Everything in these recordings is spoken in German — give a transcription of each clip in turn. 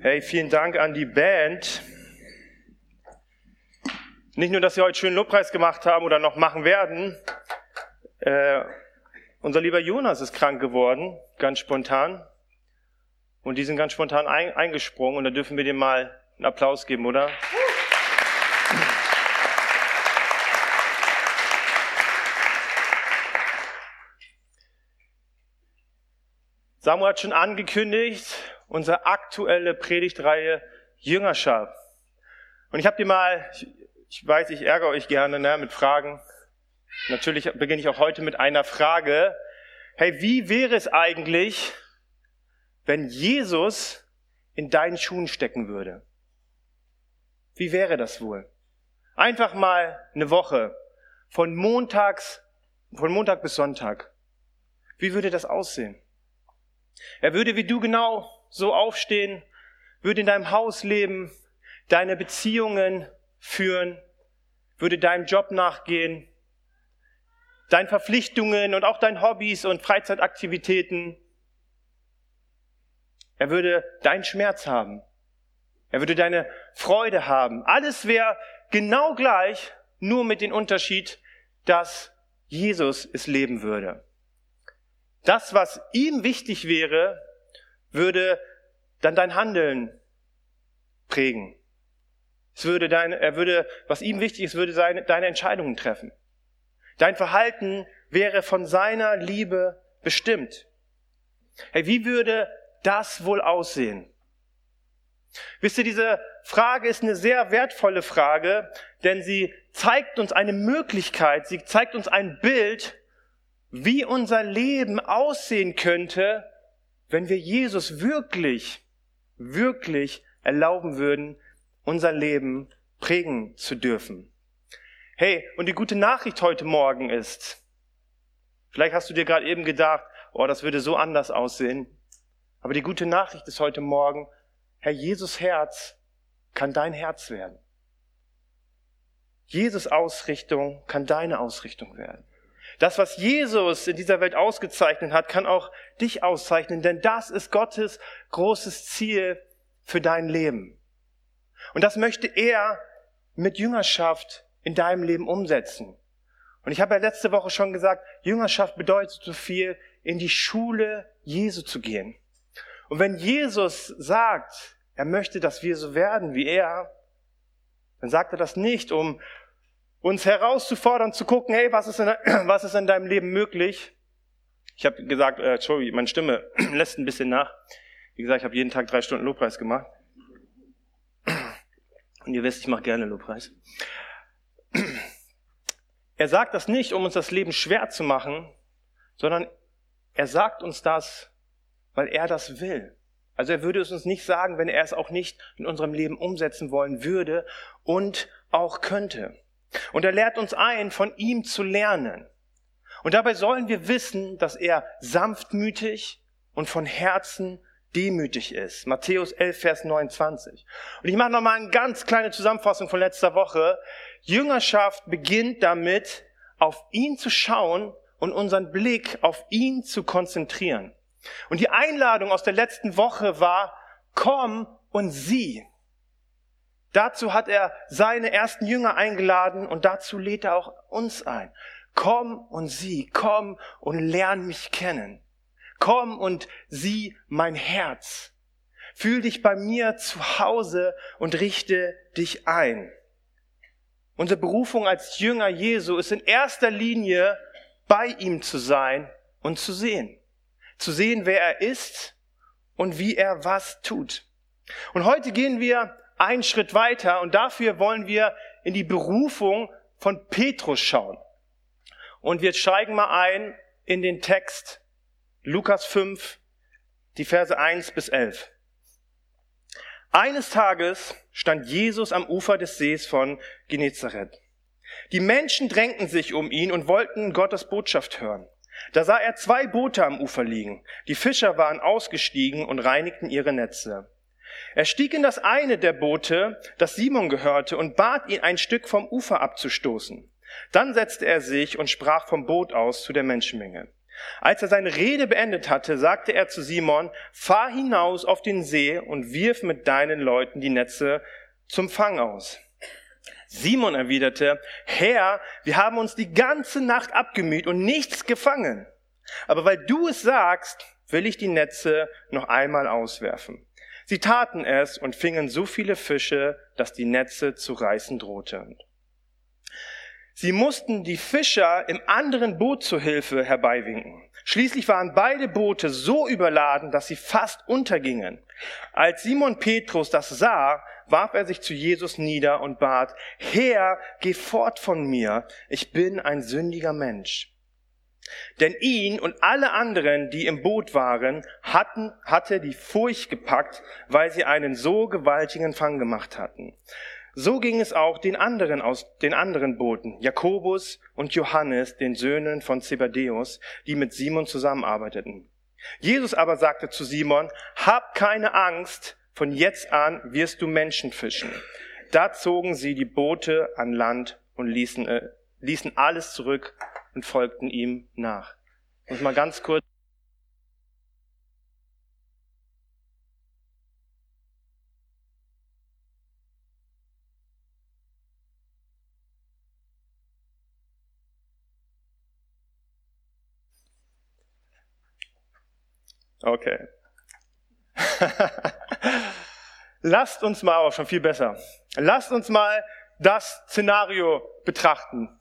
Hey, vielen Dank an die Band. Nicht nur, dass sie heute schönen Lobpreis gemacht haben oder noch machen werden. Äh, unser lieber Jonas ist krank geworden, ganz spontan. Und die sind ganz spontan ein, eingesprungen und da dürfen wir dem mal einen Applaus geben, oder? Samuel hat schon angekündigt, unsere aktuelle Predigtreihe Jüngerschaft. Und ich habe dir mal, ich, ich, weiß, ich ärgere euch gerne ne, mit Fragen. Natürlich beginne ich auch heute mit einer Frage. Hey, wie wäre es eigentlich, wenn Jesus in deinen Schuhen stecken würde? Wie wäre das wohl? Einfach mal eine Woche von montags, von Montag bis Sonntag. Wie würde das aussehen? Er würde wie du genau so aufstehen, würde in deinem Haus leben, deine Beziehungen führen, würde deinem Job nachgehen, deinen Verpflichtungen und auch deinen Hobbys und Freizeitaktivitäten. Er würde deinen Schmerz haben. Er würde deine Freude haben. Alles wäre genau gleich, nur mit dem Unterschied, dass Jesus es leben würde. Das, was ihm wichtig wäre, würde dann dein Handeln prägen. Es würde dein, er würde, was ihm wichtig ist, würde seine, deine Entscheidungen treffen. Dein Verhalten wäre von seiner Liebe bestimmt. Hey, wie würde das wohl aussehen? Wisst ihr, diese Frage ist eine sehr wertvolle Frage, denn sie zeigt uns eine Möglichkeit, sie zeigt uns ein Bild, wie unser Leben aussehen könnte, wenn wir Jesus wirklich, wirklich erlauben würden, unser Leben prägen zu dürfen. Hey, und die gute Nachricht heute Morgen ist, vielleicht hast du dir gerade eben gedacht, oh, das würde so anders aussehen. Aber die gute Nachricht ist heute Morgen, Herr, Jesus Herz kann dein Herz werden. Jesus Ausrichtung kann deine Ausrichtung werden. Das, was Jesus in dieser Welt ausgezeichnet hat, kann auch dich auszeichnen, denn das ist Gottes großes Ziel für dein Leben. Und das möchte er mit Jüngerschaft in deinem Leben umsetzen. Und ich habe ja letzte Woche schon gesagt, Jüngerschaft bedeutet so viel, in die Schule Jesu zu gehen. Und wenn Jesus sagt, er möchte, dass wir so werden wie er, dann sagt er das nicht, um uns herauszufordern, zu gucken, hey, was ist in, was ist in deinem Leben möglich? Ich habe gesagt, äh, sorry, meine Stimme lässt ein bisschen nach. Wie gesagt, ich habe jeden Tag drei Stunden Lobpreis gemacht. Und ihr wisst, ich mache gerne Lobpreis. Er sagt das nicht, um uns das Leben schwer zu machen, sondern er sagt uns das, weil er das will. Also er würde es uns nicht sagen, wenn er es auch nicht in unserem Leben umsetzen wollen würde und auch könnte. Und er lehrt uns ein, von ihm zu lernen. Und dabei sollen wir wissen, dass er sanftmütig und von Herzen demütig ist. Matthäus 11, Vers 29. Und ich mache nochmal eine ganz kleine Zusammenfassung von letzter Woche. Jüngerschaft beginnt damit, auf ihn zu schauen und unseren Blick auf ihn zu konzentrieren. Und die Einladung aus der letzten Woche war, komm und sieh. Dazu hat er seine ersten Jünger eingeladen und dazu lädt er auch uns ein. Komm und sieh, komm und lern mich kennen. Komm und sieh mein Herz. Fühl dich bei mir zu Hause und richte dich ein. Unsere Berufung als Jünger Jesu ist in erster Linie bei ihm zu sein und zu sehen. Zu sehen, wer er ist und wie er was tut. Und heute gehen wir einen Schritt weiter und dafür wollen wir in die Berufung von Petrus schauen. Und wir steigen mal ein in den Text Lukas 5, die Verse 1 bis 11. Eines Tages stand Jesus am Ufer des Sees von Genezareth. Die Menschen drängten sich um ihn und wollten Gottes Botschaft hören. Da sah er zwei Boote am Ufer liegen. Die Fischer waren ausgestiegen und reinigten ihre Netze. Er stieg in das eine der Boote, das Simon gehörte, und bat ihn, ein Stück vom Ufer abzustoßen. Dann setzte er sich und sprach vom Boot aus zu der Menschenmenge. Als er seine Rede beendet hatte, sagte er zu Simon, fahr hinaus auf den See und wirf mit deinen Leuten die Netze zum Fang aus. Simon erwiderte, Herr, wir haben uns die ganze Nacht abgemüht und nichts gefangen. Aber weil du es sagst, will ich die Netze noch einmal auswerfen. Sie taten es und fingen so viele Fische, dass die Netze zu reißen drohten. Sie mussten die Fischer im anderen Boot zur Hilfe herbeiwinken. Schließlich waren beide Boote so überladen, dass sie fast untergingen. Als Simon Petrus das sah, warf er sich zu Jesus nieder und bat, Herr, geh fort von mir, ich bin ein sündiger Mensch. Denn ihn und alle anderen, die im Boot waren, hatten, hatte die Furcht gepackt, weil sie einen so gewaltigen Fang gemacht hatten. So ging es auch den anderen aus den anderen Booten, Jakobus und Johannes, den Söhnen von Zebedäus, die mit Simon zusammenarbeiteten. Jesus aber sagte zu Simon, hab keine Angst, von jetzt an wirst du Menschen fischen. Da zogen sie die Boote an Land und ließen, äh, ließen alles zurück und folgten ihm nach. Ich mal ganz kurz Okay. Lasst uns mal, auch schon viel besser. Lasst uns mal das Szenario betrachten.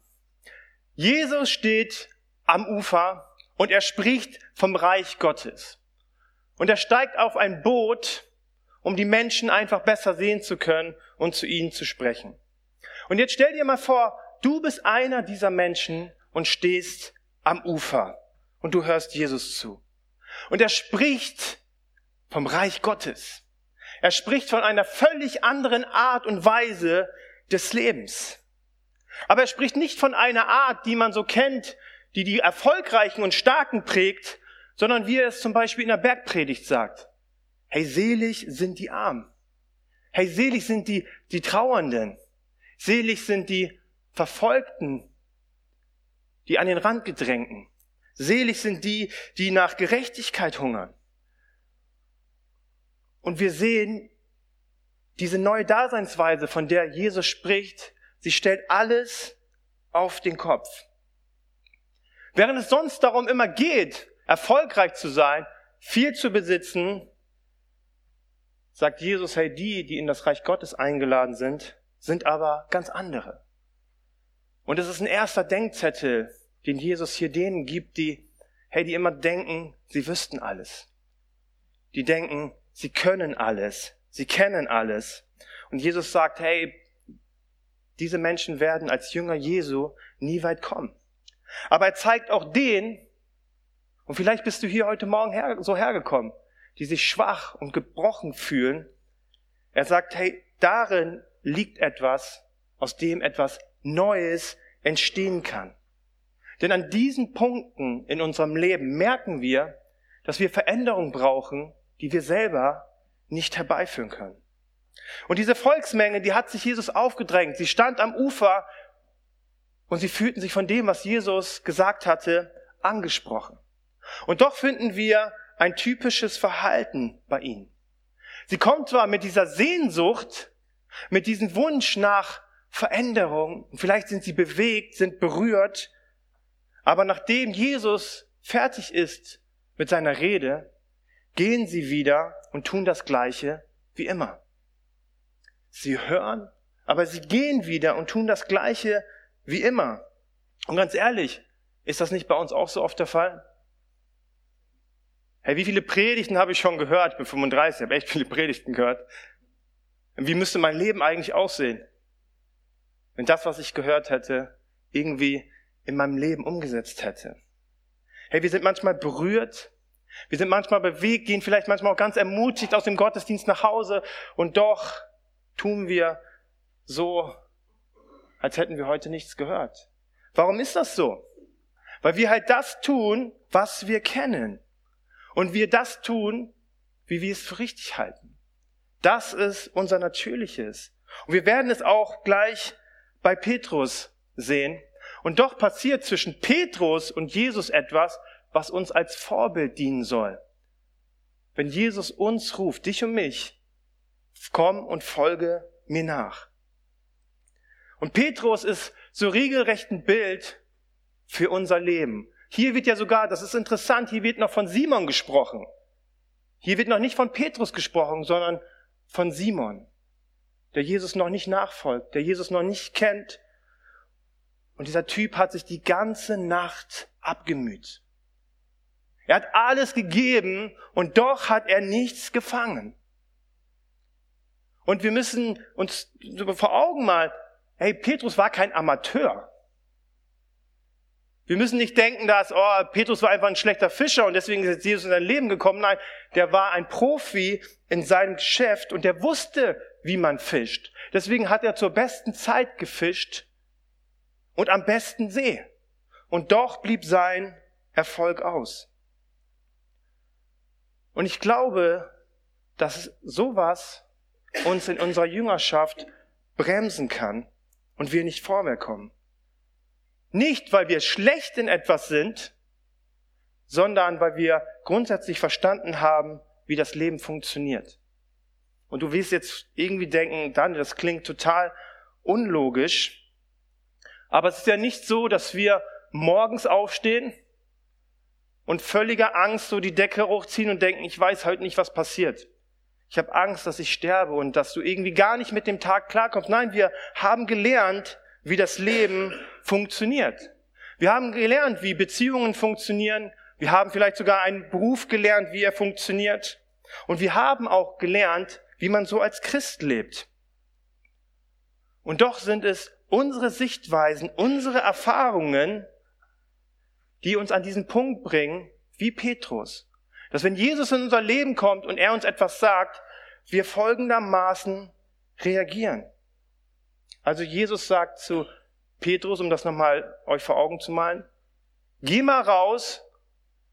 Jesus steht am Ufer und er spricht vom Reich Gottes. Und er steigt auf ein Boot, um die Menschen einfach besser sehen zu können und zu ihnen zu sprechen. Und jetzt stell dir mal vor, du bist einer dieser Menschen und stehst am Ufer und du hörst Jesus zu. Und er spricht vom Reich Gottes. Er spricht von einer völlig anderen Art und Weise des Lebens. Aber er spricht nicht von einer Art, die man so kennt, die die Erfolgreichen und Starken prägt, sondern wie er es zum Beispiel in der Bergpredigt sagt. Hey, selig sind die Armen. Hey, selig sind die, die Trauernden. Selig sind die Verfolgten, die an den Rand gedrängten. Selig sind die, die nach Gerechtigkeit hungern. Und wir sehen diese neue Daseinsweise, von der Jesus spricht, sie stellt alles auf den Kopf. Während es sonst darum immer geht, erfolgreich zu sein, viel zu besitzen, sagt Jesus, hey, die, die in das Reich Gottes eingeladen sind, sind aber ganz andere. Und es ist ein erster Denkzettel, den Jesus hier denen gibt, die, hey, die immer denken, sie wüssten alles. Die denken, sie können alles. Sie kennen alles. Und Jesus sagt, hey, diese Menschen werden als Jünger Jesu nie weit kommen. Aber er zeigt auch den, und vielleicht bist du hier heute Morgen her, so hergekommen, die sich schwach und gebrochen fühlen. Er sagt, hey, darin liegt etwas, aus dem etwas Neues entstehen kann. Denn an diesen Punkten in unserem Leben merken wir, dass wir Veränderung brauchen, die wir selber nicht herbeiführen können. Und diese Volksmenge, die hat sich Jesus aufgedrängt. Sie stand am Ufer und sie fühlten sich von dem, was Jesus gesagt hatte, angesprochen. Und doch finden wir ein typisches Verhalten bei ihnen. Sie kommt zwar mit dieser Sehnsucht, mit diesem Wunsch nach Veränderung, vielleicht sind sie bewegt, sind berührt, aber nachdem Jesus fertig ist mit seiner Rede, gehen sie wieder und tun das Gleiche wie immer. Sie hören, aber sie gehen wieder und tun das Gleiche wie immer. Und ganz ehrlich, ist das nicht bei uns auch so oft der Fall? Hey, wie viele Predigten habe ich schon gehört? Ich bin 35, habe echt viele Predigten gehört. Wie müsste mein Leben eigentlich aussehen, wenn das, was ich gehört hätte, irgendwie in meinem Leben umgesetzt hätte. Hey, wir sind manchmal berührt, wir sind manchmal bewegt, gehen vielleicht manchmal auch ganz ermutigt aus dem Gottesdienst nach Hause und doch tun wir so, als hätten wir heute nichts gehört. Warum ist das so? Weil wir halt das tun, was wir kennen. Und wir das tun, wie wir es für richtig halten. Das ist unser Natürliches. Und wir werden es auch gleich bei Petrus sehen, und doch passiert zwischen Petrus und Jesus etwas, was uns als Vorbild dienen soll. Wenn Jesus uns ruft, dich und mich, komm und folge mir nach. Und Petrus ist so regelrecht ein Bild für unser Leben. Hier wird ja sogar, das ist interessant, hier wird noch von Simon gesprochen. Hier wird noch nicht von Petrus gesprochen, sondern von Simon, der Jesus noch nicht nachfolgt, der Jesus noch nicht kennt. Und dieser Typ hat sich die ganze Nacht abgemüht. Er hat alles gegeben und doch hat er nichts gefangen. Und wir müssen uns vor Augen mal, hey, Petrus war kein Amateur. Wir müssen nicht denken, dass oh, Petrus war einfach ein schlechter Fischer und deswegen ist jetzt Jesus in sein Leben gekommen. Nein, der war ein Profi in seinem Geschäft und der wusste, wie man fischt. Deswegen hat er zur besten Zeit gefischt und am besten See. Und doch blieb sein Erfolg aus. Und ich glaube, dass sowas uns in unserer Jüngerschaft bremsen kann und wir nicht vorwärts kommen. Nicht, weil wir schlecht in etwas sind, sondern weil wir grundsätzlich verstanden haben, wie das Leben funktioniert. Und du wirst jetzt irgendwie denken, dann, das klingt total unlogisch. Aber es ist ja nicht so, dass wir morgens aufstehen und völliger Angst so die Decke hochziehen und denken, ich weiß heute nicht, was passiert. Ich habe Angst, dass ich sterbe und dass du irgendwie gar nicht mit dem Tag klarkommst. Nein, wir haben gelernt, wie das Leben funktioniert. Wir haben gelernt, wie Beziehungen funktionieren. Wir haben vielleicht sogar einen Beruf gelernt, wie er funktioniert. Und wir haben auch gelernt, wie man so als Christ lebt. Und doch sind es unsere Sichtweisen, unsere Erfahrungen, die uns an diesen Punkt bringen, wie Petrus. Dass wenn Jesus in unser Leben kommt und er uns etwas sagt, wir folgendermaßen reagieren. Also Jesus sagt zu Petrus, um das nochmal euch vor Augen zu malen, geh mal raus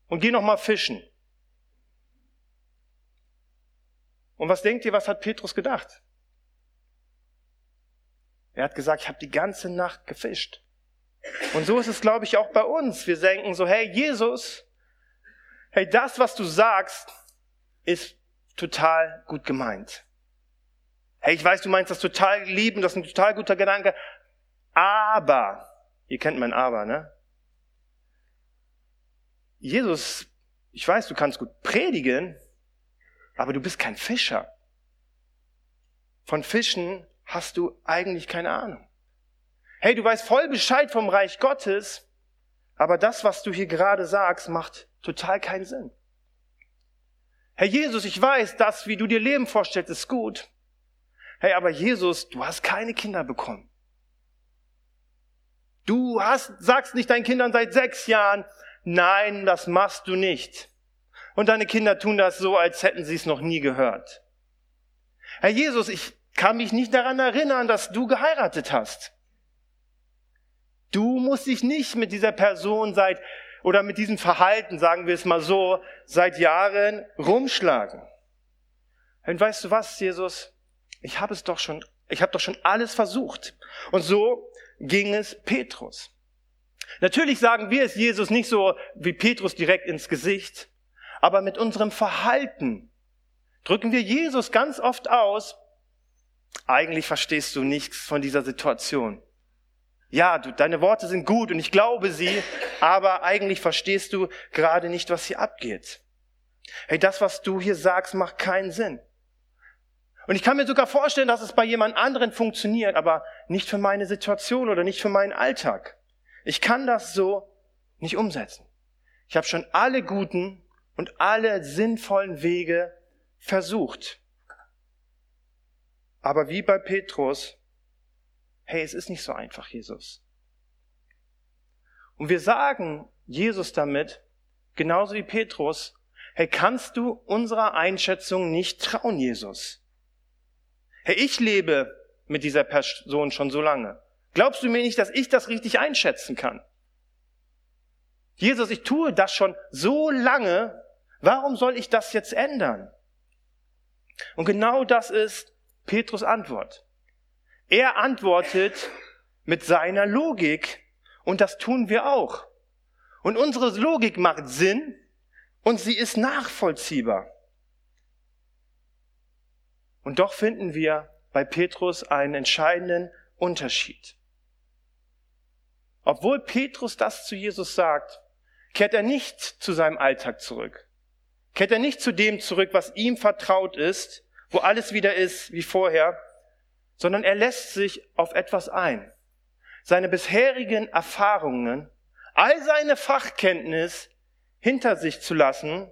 und geh nochmal fischen. Und was denkt ihr, was hat Petrus gedacht? Er hat gesagt, ich habe die ganze Nacht gefischt. Und so ist es, glaube ich, auch bei uns. Wir denken so, hey Jesus, hey, das, was du sagst, ist total gut gemeint. Hey, ich weiß, du meinst das total lieben, das ist ein total guter Gedanke, aber, ihr kennt mein Aber, ne? Jesus, ich weiß, du kannst gut predigen, aber du bist kein Fischer. Von Fischen hast du eigentlich keine Ahnung. Hey, du weißt voll Bescheid vom Reich Gottes, aber das, was du hier gerade sagst, macht total keinen Sinn. Herr Jesus, ich weiß, das, wie du dir Leben vorstellst, ist gut. Hey, aber Jesus, du hast keine Kinder bekommen. Du hast, sagst nicht deinen Kindern seit sechs Jahren, nein, das machst du nicht. Und deine Kinder tun das so, als hätten sie es noch nie gehört. Herr Jesus, ich kann mich nicht daran erinnern, dass du geheiratet hast. Du musst dich nicht mit dieser Person seit, oder mit diesem Verhalten, sagen wir es mal so, seit Jahren rumschlagen. Und weißt du was, Jesus? Ich habe es doch schon, ich habe doch schon alles versucht. Und so ging es Petrus. Natürlich sagen wir es Jesus nicht so wie Petrus direkt ins Gesicht, aber mit unserem Verhalten drücken wir Jesus ganz oft aus, eigentlich verstehst du nichts von dieser Situation. Ja, du, deine Worte sind gut und ich glaube sie, aber eigentlich verstehst du gerade nicht, was hier abgeht. Hey, das, was du hier sagst, macht keinen Sinn. Und ich kann mir sogar vorstellen, dass es bei jemand anderen funktioniert, aber nicht für meine Situation oder nicht für meinen Alltag. Ich kann das so nicht umsetzen. Ich habe schon alle guten und alle sinnvollen Wege versucht. Aber wie bei Petrus, hey, es ist nicht so einfach, Jesus. Und wir sagen Jesus damit, genauso wie Petrus, hey, kannst du unserer Einschätzung nicht trauen, Jesus? Hey, ich lebe mit dieser Person schon so lange. Glaubst du mir nicht, dass ich das richtig einschätzen kann? Jesus, ich tue das schon so lange. Warum soll ich das jetzt ändern? Und genau das ist Petrus Antwort. Er antwortet mit seiner Logik und das tun wir auch. Und unsere Logik macht Sinn und sie ist nachvollziehbar. Und doch finden wir bei Petrus einen entscheidenden Unterschied. Obwohl Petrus das zu Jesus sagt, kehrt er nicht zu seinem Alltag zurück. Kehrt er nicht zu dem zurück, was ihm vertraut ist, wo alles wieder ist wie vorher, sondern er lässt sich auf etwas ein. Seine bisherigen Erfahrungen, all seine Fachkenntnis hinter sich zu lassen,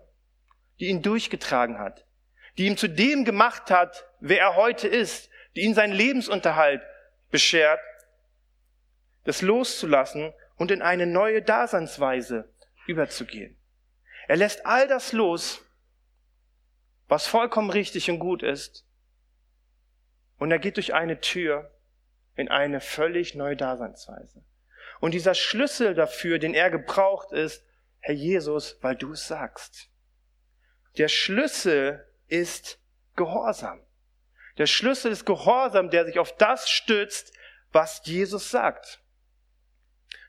die ihn durchgetragen hat, die ihn zu dem gemacht hat, wer er heute ist, die ihn seinen Lebensunterhalt beschert, das loszulassen und in eine neue Daseinsweise überzugehen. Er lässt all das los, was vollkommen richtig und gut ist, und er geht durch eine Tür in eine völlig neue Daseinsweise. Und dieser Schlüssel dafür, den er gebraucht, ist, Herr Jesus, weil du es sagst. Der Schlüssel ist Gehorsam. Der Schlüssel ist Gehorsam, der sich auf das stützt, was Jesus sagt.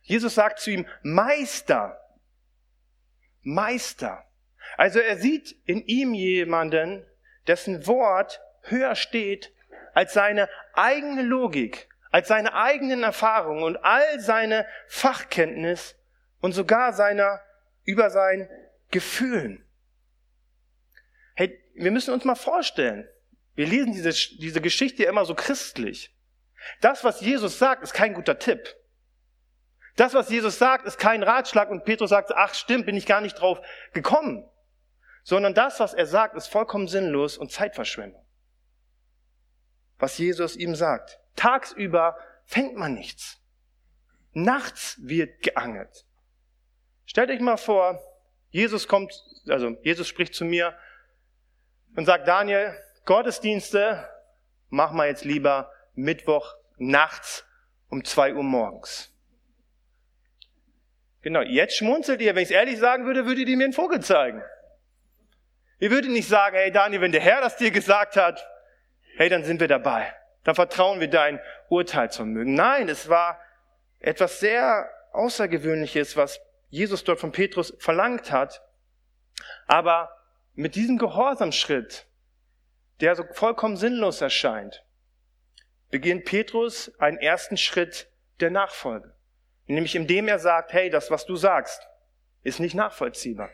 Jesus sagt zu ihm, Meister, Meister. Also er sieht in ihm jemanden, dessen Wort höher steht als seine eigene Logik, als seine eigenen Erfahrungen und all seine Fachkenntnis und sogar seiner über sein Gefühlen. Hey, wir müssen uns mal vorstellen, wir lesen diese, diese Geschichte immer so christlich. Das, was Jesus sagt, ist kein guter Tipp. Das, was Jesus sagt, ist kein Ratschlag und Petrus sagt, ach stimmt, bin ich gar nicht drauf gekommen. Sondern das, was er sagt, ist vollkommen sinnlos und Zeitverschwendung. Was Jesus ihm sagt. Tagsüber fängt man nichts. Nachts wird geangelt. Stellt euch mal vor, Jesus kommt, also Jesus spricht zu mir und sagt, Daniel, Gottesdienste mach mal jetzt lieber Mittwoch nachts um zwei Uhr morgens. Genau, jetzt schmunzelt ihr. Wenn ich es ehrlich sagen würde, würdet ihr mir einen Vogel zeigen. Ihr würdet nicht sagen, hey Daniel, wenn der Herr das dir gesagt hat, hey, dann sind wir dabei. Dann vertrauen wir dein Urteil zum Mögen. Nein, es war etwas sehr Außergewöhnliches, was Jesus dort von Petrus verlangt hat. Aber mit diesem Gehorsamschritt, der so vollkommen sinnlos erscheint, beginnt Petrus einen ersten Schritt der Nachfolge. Nämlich indem er sagt, hey, das, was du sagst, ist nicht nachvollziehbar.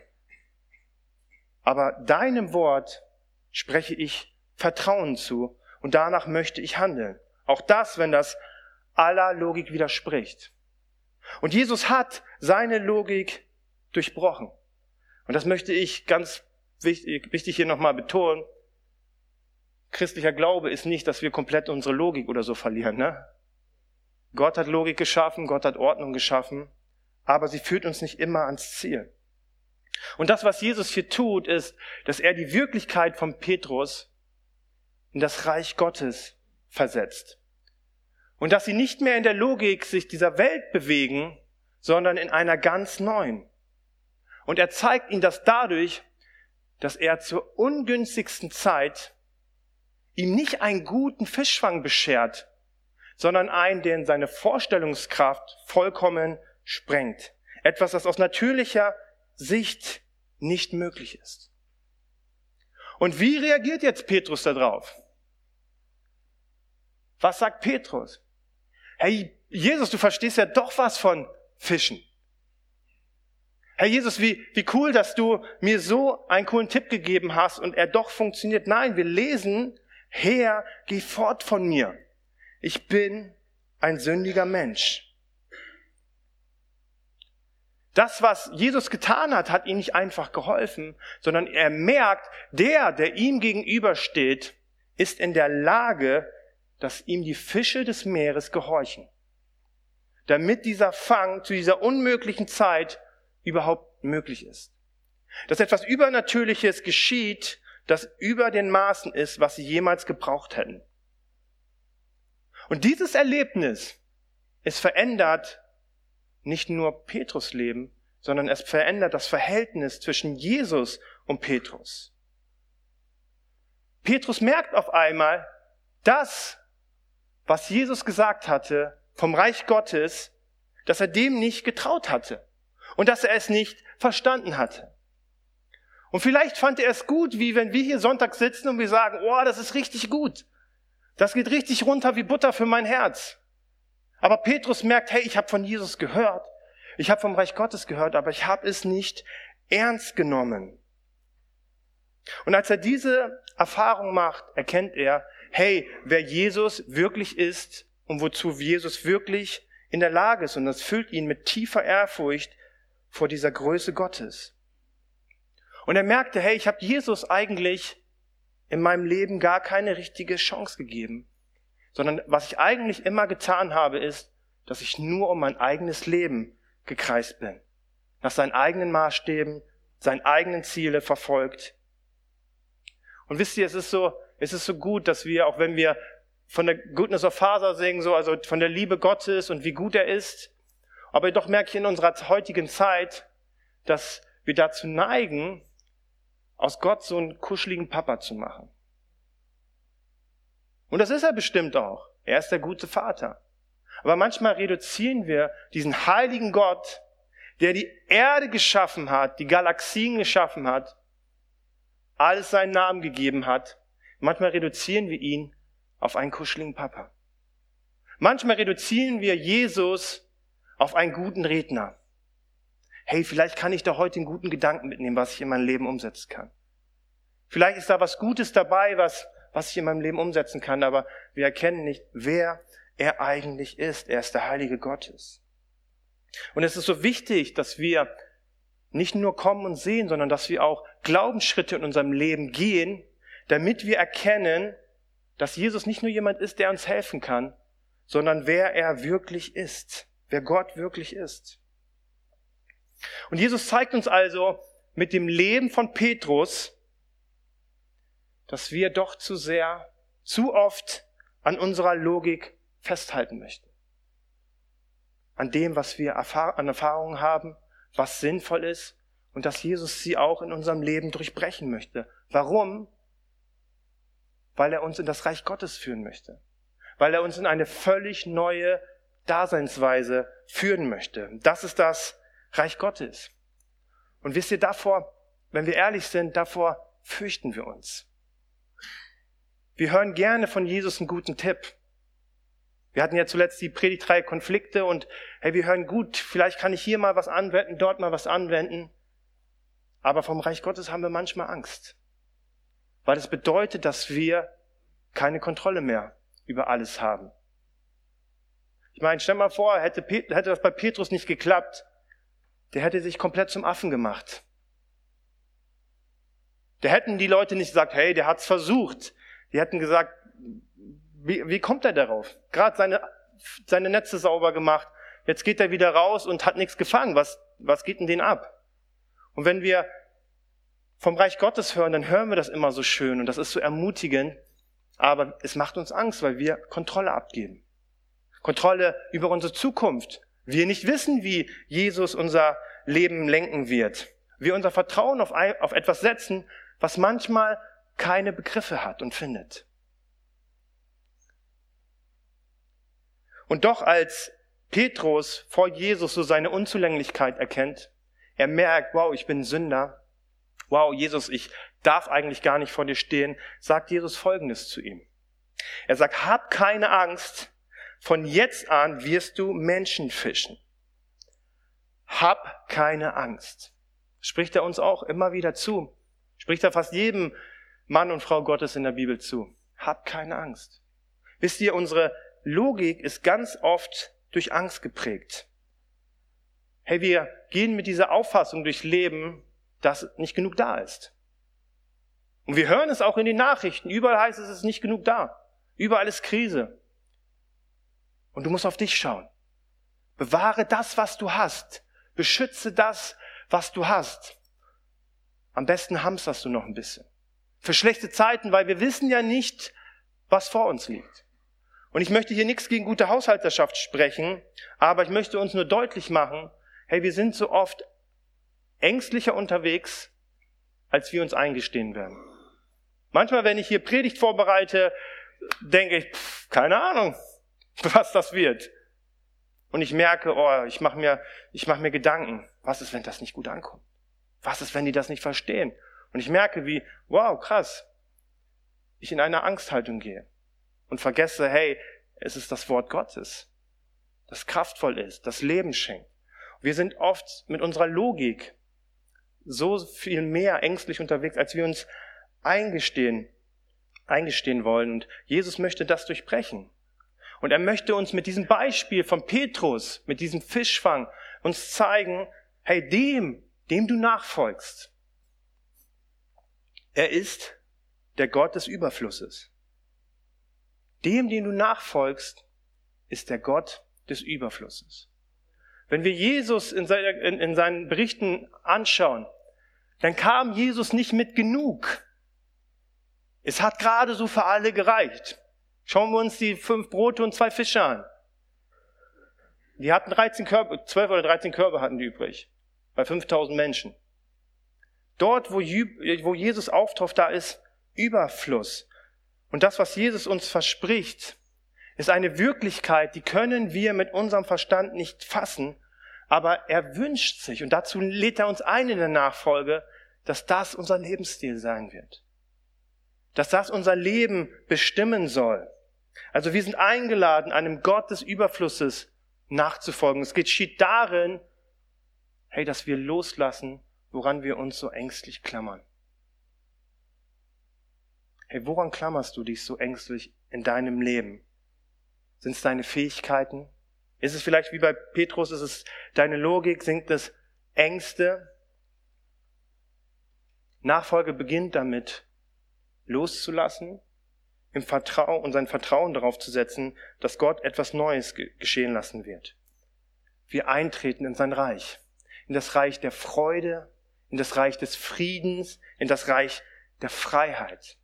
Aber deinem Wort spreche ich Vertrauen zu und danach möchte ich handeln. Auch das, wenn das aller Logik widerspricht. Und Jesus hat seine Logik durchbrochen. Und das möchte ich ganz wichtig, wichtig hier nochmal betonen. Christlicher Glaube ist nicht, dass wir komplett unsere Logik oder so verlieren. Ne? Gott hat Logik geschaffen, Gott hat Ordnung geschaffen, aber sie führt uns nicht immer ans Ziel. Und das, was Jesus hier tut, ist, dass er die Wirklichkeit von Petrus in das Reich Gottes versetzt. Und dass sie nicht mehr in der Logik sich dieser Welt bewegen, sondern in einer ganz neuen. Und er zeigt ihnen das dadurch, dass er zur ungünstigsten Zeit ihm nicht einen guten Fischfang beschert, sondern einen, der in seine Vorstellungskraft vollkommen sprengt. Etwas, das aus natürlicher Sicht nicht möglich ist. Und wie reagiert jetzt Petrus darauf? Was sagt Petrus? Hey, Jesus, du verstehst ja doch was von Fischen. Herr Jesus, wie, wie cool, dass du mir so einen coolen Tipp gegeben hast und er doch funktioniert. Nein, wir lesen, Herr, geh fort von mir. Ich bin ein sündiger Mensch. Das, was Jesus getan hat, hat ihm nicht einfach geholfen, sondern er merkt, der, der ihm gegenübersteht, ist in der Lage, dass ihm die Fische des Meeres gehorchen. Damit dieser Fang zu dieser unmöglichen Zeit überhaupt möglich ist. Dass etwas Übernatürliches geschieht, das über den Maßen ist, was sie jemals gebraucht hätten. Und dieses Erlebnis, es verändert nicht nur Petrus Leben, sondern es verändert das Verhältnis zwischen Jesus und Petrus. Petrus merkt auf einmal, das, was Jesus gesagt hatte vom Reich Gottes, dass er dem nicht getraut hatte. und dass er es nicht verstanden hatte. Und vielleicht fand er es gut, wie wenn wir hier Sonntag sitzen und wir sagen, oh, das ist richtig gut. Das geht richtig runter wie Butter für mein Herz. Aber Petrus merkt, hey, ich habe von Jesus gehört. Ich habe vom Reich Gottes gehört, aber ich habe es nicht ernst genommen. Und als er diese Erfahrung macht, erkennt er, hey, wer Jesus wirklich ist und wozu Jesus wirklich in der Lage ist. Und das füllt ihn mit tiefer Ehrfurcht vor dieser Größe Gottes. Und er merkte, hey, ich habe Jesus eigentlich in meinem Leben gar keine richtige Chance gegeben, sondern was ich eigentlich immer getan habe, ist, dass ich nur um mein eigenes Leben gekreist bin, nach seinen eigenen Maßstäben, seinen eigenen Ziele verfolgt. Und wisst ihr, es ist so, es ist so gut, dass wir, auch wenn wir von der Goodness of Father singen, so, also von der Liebe Gottes und wie gut er ist, aber doch merke ich in unserer heutigen Zeit, dass wir dazu neigen, aus Gott so einen kuscheligen Papa zu machen. Und das ist er bestimmt auch. Er ist der gute Vater. Aber manchmal reduzieren wir diesen heiligen Gott, der die Erde geschaffen hat, die Galaxien geschaffen hat, alles seinen Namen gegeben hat. Manchmal reduzieren wir ihn auf einen kuscheligen Papa. Manchmal reduzieren wir Jesus auf einen guten Redner hey, vielleicht kann ich da heute einen guten Gedanken mitnehmen, was ich in meinem Leben umsetzen kann. Vielleicht ist da was Gutes dabei, was, was ich in meinem Leben umsetzen kann, aber wir erkennen nicht, wer er eigentlich ist. Er ist der Heilige Gottes. Und es ist so wichtig, dass wir nicht nur kommen und sehen, sondern dass wir auch Glaubensschritte in unserem Leben gehen, damit wir erkennen, dass Jesus nicht nur jemand ist, der uns helfen kann, sondern wer er wirklich ist, wer Gott wirklich ist. Und Jesus zeigt uns also mit dem Leben von Petrus, dass wir doch zu sehr, zu oft an unserer Logik festhalten möchten. An dem, was wir an Erfahrungen haben, was sinnvoll ist und dass Jesus sie auch in unserem Leben durchbrechen möchte. Warum? Weil er uns in das Reich Gottes führen möchte. Weil er uns in eine völlig neue Daseinsweise führen möchte. Das ist das, Reich Gottes. Und wisst ihr, davor, wenn wir ehrlich sind, davor fürchten wir uns. Wir hören gerne von Jesus einen guten Tipp. Wir hatten ja zuletzt die Predigtreihe Konflikte und hey, wir hören gut, vielleicht kann ich hier mal was anwenden, dort mal was anwenden. Aber vom Reich Gottes haben wir manchmal Angst. Weil es das bedeutet, dass wir keine Kontrolle mehr über alles haben. Ich meine, stell mal vor, hätte, hätte das bei Petrus nicht geklappt, der hätte sich komplett zum Affen gemacht. Der hätten die Leute nicht gesagt, hey, der hat's versucht. Die hätten gesagt, wie, wie kommt er darauf? Gerade seine, seine Netze sauber gemacht. Jetzt geht er wieder raus und hat nichts gefangen. Was, was geht denn den ab? Und wenn wir vom Reich Gottes hören, dann hören wir das immer so schön und das ist so ermutigend. Aber es macht uns Angst, weil wir Kontrolle abgeben. Kontrolle über unsere Zukunft, wir nicht wissen, wie Jesus unser Leben lenken wird. Wir unser Vertrauen auf, ein, auf etwas setzen, was manchmal keine Begriffe hat und findet. Und doch als Petrus vor Jesus so seine Unzulänglichkeit erkennt, er merkt, wow, ich bin Sünder, wow, Jesus, ich darf eigentlich gar nicht vor dir stehen, sagt Jesus Folgendes zu ihm. Er sagt, hab keine Angst, von jetzt an wirst du Menschen fischen. Hab keine Angst. Spricht er uns auch immer wieder zu. Spricht er fast jedem Mann und Frau Gottes in der Bibel zu. Hab keine Angst. Wisst ihr, unsere Logik ist ganz oft durch Angst geprägt. Hey, wir gehen mit dieser Auffassung durchs Leben, dass nicht genug da ist. Und wir hören es auch in den Nachrichten. Überall heißt es, es ist nicht genug da. Überall ist Krise. Und du musst auf dich schauen. Bewahre das, was du hast. Beschütze das, was du hast. Am besten hamsterst du noch ein bisschen. Für schlechte Zeiten, weil wir wissen ja nicht, was vor uns liegt. Und ich möchte hier nichts gegen gute Haushalterschaft sprechen, aber ich möchte uns nur deutlich machen, hey, wir sind so oft ängstlicher unterwegs, als wir uns eingestehen werden. Manchmal, wenn ich hier Predigt vorbereite, denke ich, pff, keine Ahnung, was das wird. Und ich merke, oh, ich mache mir, ich mache mir Gedanken. was ist, wenn das nicht gut ankommt? Was ist, wenn die das nicht verstehen? Und ich merke, wie, wow, krass, ich in eine Angsthaltung gehe und vergesse, hey, es ist das Wort Gottes, das kraftvoll ist, das Leben schenkt. Wir sind oft mit unserer Logik so viel mehr ängstlich unterwegs, als wir uns eingestehen, eingestehen wollen. Und Jesus möchte das durchbrechen. Und er möchte uns mit diesem Beispiel von Petrus, mit diesem Fischfang, uns zeigen, hey, dem, dem du nachfolgst, er ist der Gott des Überflusses. Dem, dem du nachfolgst, ist der Gott des Überflusses. Wenn wir Jesus in, seinen Berichten anschauen, dann kam Jesus nicht mit genug. Es hat gerade so für alle gereicht. Schauen wir uns die fünf Brote und zwei Fische an. Die hatten 13 Körper, 12 oder 13 Körper hatten die übrig. Bei 5000 Menschen. Dort, wo Jesus auftaucht, da ist Überfluss. Und das, was Jesus uns verspricht, ist eine Wirklichkeit, die können wir mit unserem Verstand nicht fassen, aber er wünscht sich, und dazu lädt er uns ein in der Nachfolge, dass das unser Lebensstil sein wird. Dass das unser Leben bestimmen soll. Also wir sind eingeladen, einem Gott des Überflusses nachzufolgen. Es geschieht darin, hey, dass wir loslassen, woran wir uns so ängstlich klammern. Hey, woran klammerst du dich so ängstlich in deinem Leben? Sind es deine Fähigkeiten? Ist es vielleicht wie bei Petrus, ist es deine Logik? Sind es Ängste? Nachfolge beginnt damit, loszulassen, im Vertrauen und sein Vertrauen darauf zu setzen, dass Gott etwas Neues geschehen lassen wird. Wir eintreten in sein Reich, in das Reich der Freude, in das Reich des Friedens, in das Reich der Freiheit.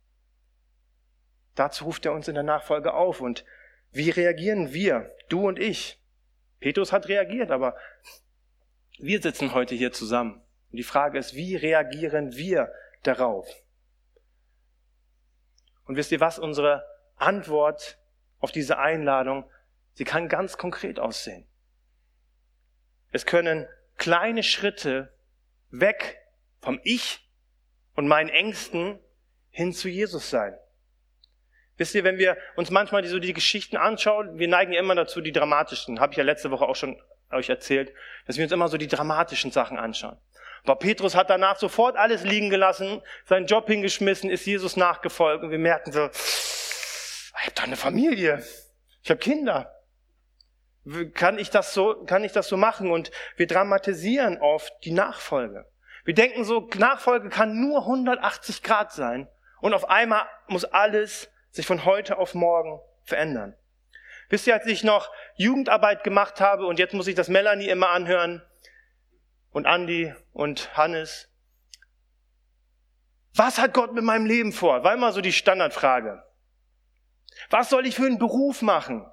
Dazu ruft er uns in der Nachfolge auf und wie reagieren wir, du und ich? Petrus hat reagiert, aber wir sitzen heute hier zusammen. Und die Frage ist, wie reagieren wir darauf? Und wisst ihr was? Unsere Antwort auf diese Einladung, sie kann ganz konkret aussehen. Es können kleine Schritte weg vom Ich und meinen Ängsten hin zu Jesus sein. Wisst ihr, wenn wir uns manchmal die, so die Geschichten anschauen, wir neigen ja immer dazu, die dramatischen, habe ich ja letzte Woche auch schon euch erzählt, dass wir uns immer so die dramatischen Sachen anschauen. Aber Petrus hat danach sofort alles liegen gelassen, seinen Job hingeschmissen, ist Jesus nachgefolgt und wir merken so, ich habe doch eine Familie, ich habe Kinder. Kann ich das so, kann ich das so machen? Und wir dramatisieren oft die Nachfolge. Wir denken so, Nachfolge kann nur 180 Grad sein und auf einmal muss alles sich von heute auf morgen verändern. Wisst ihr, als ich noch Jugendarbeit gemacht habe und jetzt muss ich das Melanie immer anhören und Andy und Hannes. Was hat Gott mit meinem Leben vor? War immer so die Standardfrage. Was soll ich für einen Beruf machen?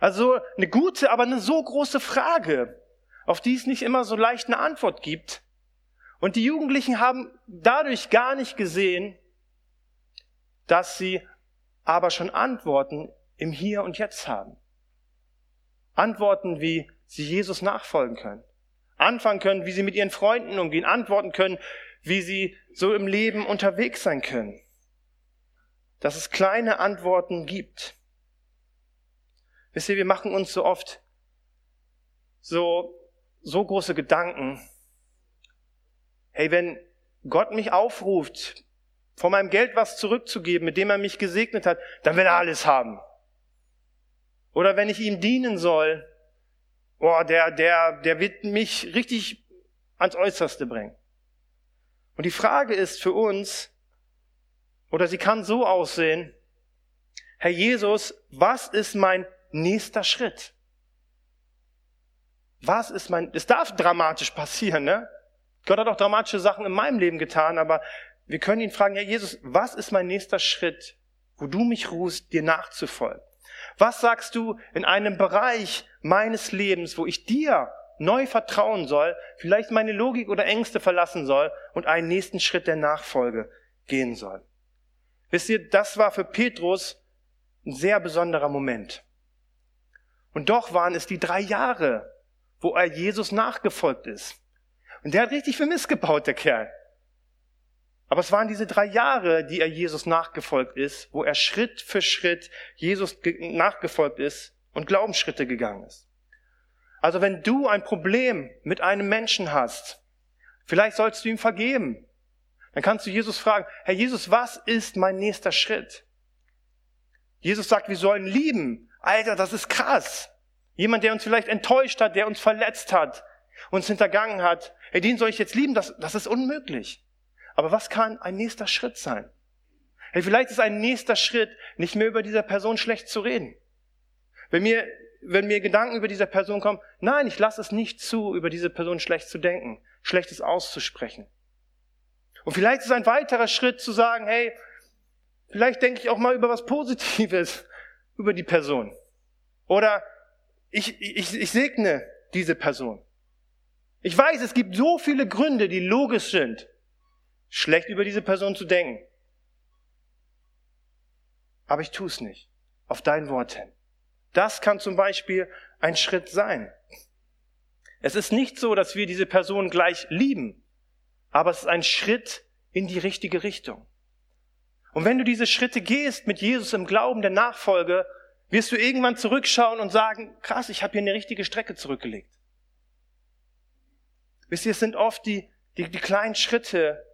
Also eine gute, aber eine so große Frage, auf die es nicht immer so leicht eine Antwort gibt. Und die Jugendlichen haben dadurch gar nicht gesehen, dass sie aber schon Antworten im Hier und Jetzt haben. Antworten, wie sie Jesus nachfolgen können. Anfangen können, wie sie mit ihren Freunden umgehen. Antworten können, wie sie so im Leben unterwegs sein können. Dass es kleine Antworten gibt. Wisst ihr, wir machen uns so oft so, so große Gedanken. Hey, wenn Gott mich aufruft, von meinem Geld was zurückzugeben, mit dem er mich gesegnet hat, dann will er alles haben. Oder wenn ich ihm dienen soll, oh, der, der, der wird mich richtig ans Äußerste bringen. Und die Frage ist für uns, oder sie kann so aussehen, Herr Jesus, was ist mein nächster Schritt? Was ist mein, es darf dramatisch passieren, ne? Gott hat auch dramatische Sachen in meinem Leben getan, aber wir können ihn fragen, ja Jesus, was ist mein nächster Schritt, wo du mich rufst, dir nachzufolgen? Was sagst du in einem Bereich meines Lebens, wo ich dir neu vertrauen soll, vielleicht meine Logik oder Ängste verlassen soll und einen nächsten Schritt der Nachfolge gehen soll? Wisst ihr, das war für Petrus ein sehr besonderer Moment. Und doch waren es die drei Jahre, wo er Jesus nachgefolgt ist. Und der hat richtig viel Mist gebaut, der Kerl. Aber es waren diese drei Jahre, die er Jesus nachgefolgt ist, wo er Schritt für Schritt Jesus nachgefolgt ist und Glaubensschritte gegangen ist. Also wenn du ein Problem mit einem Menschen hast, vielleicht sollst du ihm vergeben. Dann kannst du Jesus fragen, Herr Jesus, was ist mein nächster Schritt? Jesus sagt, wir sollen lieben. Alter, das ist krass. Jemand, der uns vielleicht enttäuscht hat, der uns verletzt hat, uns hintergangen hat, hey, den soll ich jetzt lieben, das, das ist unmöglich. Aber was kann ein nächster Schritt sein? Hey, vielleicht ist ein nächster Schritt, nicht mehr über dieser Person schlecht zu reden. Wenn mir, wenn mir Gedanken über diese Person kommen, nein, ich lasse es nicht zu, über diese Person schlecht zu denken, Schlechtes auszusprechen. Und vielleicht ist ein weiterer Schritt zu sagen, hey, vielleicht denke ich auch mal über was Positives über die Person. Oder ich, ich, ich segne diese Person. Ich weiß, es gibt so viele Gründe, die logisch sind, schlecht über diese Person zu denken. Aber ich tue es nicht. Auf dein Wort hin. Das kann zum Beispiel ein Schritt sein. Es ist nicht so, dass wir diese Person gleich lieben, aber es ist ein Schritt in die richtige Richtung. Und wenn du diese Schritte gehst mit Jesus im Glauben der Nachfolge, wirst du irgendwann zurückschauen und sagen, krass, ich habe hier eine richtige Strecke zurückgelegt. Wisst ihr, es sind oft die, die, die kleinen Schritte,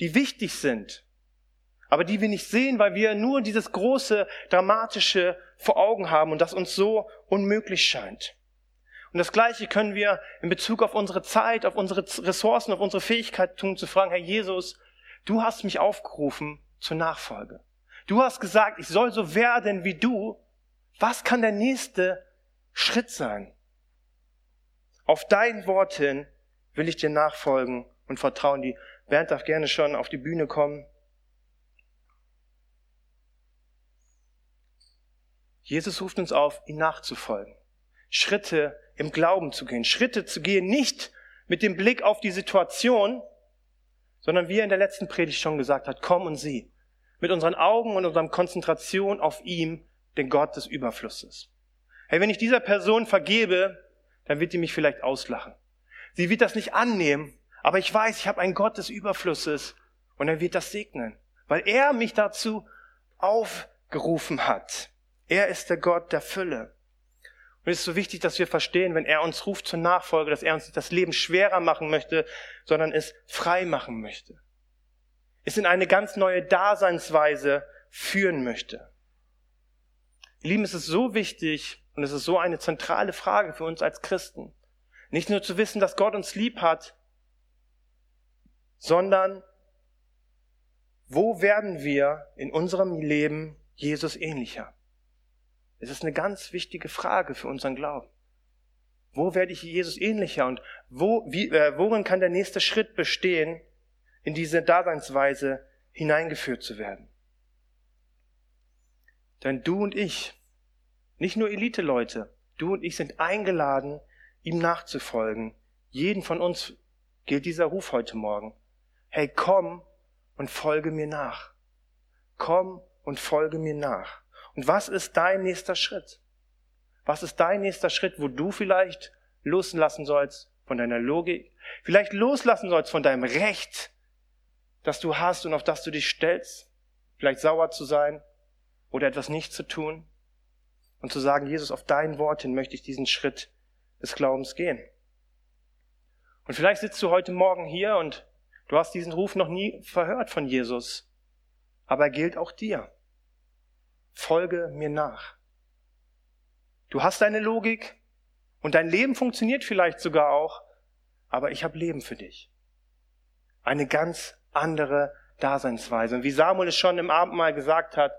die wichtig sind, aber die wir nicht sehen, weil wir nur dieses große, dramatische vor Augen haben und das uns so unmöglich scheint. Und das Gleiche können wir in Bezug auf unsere Zeit, auf unsere Ressourcen, auf unsere Fähigkeit tun, zu fragen, Herr Jesus, du hast mich aufgerufen zur Nachfolge. Du hast gesagt, ich soll so werden wie du. Was kann der nächste Schritt sein? Auf dein Wort hin will ich dir nachfolgen und vertrauen. Die Bernd darf gerne schon auf die Bühne kommen. Jesus ruft uns auf, ihm nachzufolgen. Schritte im Glauben zu gehen. Schritte zu gehen, nicht mit dem Blick auf die Situation, sondern wie er in der letzten Predigt schon gesagt hat, komm und sieh. Mit unseren Augen und unserer Konzentration auf ihm, den Gott des Überflusses. Hey, wenn ich dieser Person vergebe, dann wird die mich vielleicht auslachen. Sie wird das nicht annehmen, aber ich weiß, ich habe einen Gott des Überflusses und er wird das segnen, weil er mich dazu aufgerufen hat. Er ist der Gott der Fülle. Und es ist so wichtig, dass wir verstehen, wenn er uns ruft zur Nachfolge, dass er uns nicht das Leben schwerer machen möchte, sondern es frei machen möchte. Es in eine ganz neue Daseinsweise führen möchte. Ihr Lieben, es ist so wichtig und es ist so eine zentrale Frage für uns als Christen, nicht nur zu wissen, dass Gott uns lieb hat, sondern wo werden wir in unserem Leben Jesus ähnlicher? Es ist eine ganz wichtige Frage für unseren Glauben. Wo werde ich Jesus ähnlicher und wo, wie, äh, worin kann der nächste Schritt bestehen, in diese Daseinsweise hineingeführt zu werden? Denn du und ich, nicht nur Elite-Leute, du und ich sind eingeladen, ihm nachzufolgen. Jeden von uns gilt dieser Ruf heute Morgen. Hey, komm und folge mir nach. Komm und folge mir nach. Und was ist dein nächster Schritt? Was ist dein nächster Schritt, wo du vielleicht loslassen sollst von deiner Logik, vielleicht loslassen sollst von deinem Recht, das du hast und auf das du dich stellst, vielleicht sauer zu sein oder etwas nicht zu tun und zu sagen, Jesus, auf dein Wort hin möchte ich diesen Schritt des Glaubens gehen. Und vielleicht sitzt du heute Morgen hier und du hast diesen Ruf noch nie verhört von Jesus, aber er gilt auch dir. Folge mir nach. Du hast deine Logik und dein Leben funktioniert vielleicht sogar auch, aber ich habe Leben für dich. Eine ganz andere Daseinsweise. Und wie Samuel es schon im Abendmahl gesagt hat,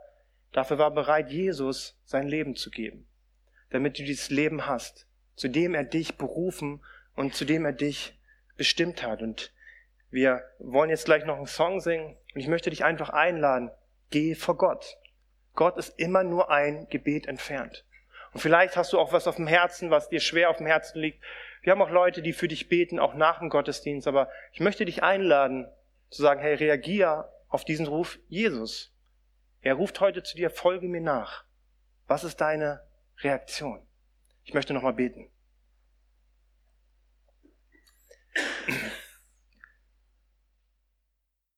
dafür war bereit, Jesus sein Leben zu geben, damit du dieses Leben hast zu dem er dich berufen und zu dem er dich bestimmt hat. Und wir wollen jetzt gleich noch einen Song singen und ich möchte dich einfach einladen. Geh vor Gott. Gott ist immer nur ein Gebet entfernt. Und vielleicht hast du auch was auf dem Herzen, was dir schwer auf dem Herzen liegt. Wir haben auch Leute, die für dich beten, auch nach dem Gottesdienst. Aber ich möchte dich einladen, zu sagen, hey, reagier auf diesen Ruf Jesus. Er ruft heute zu dir, folge mir nach. Was ist deine Reaktion? Ich möchte nochmal beten.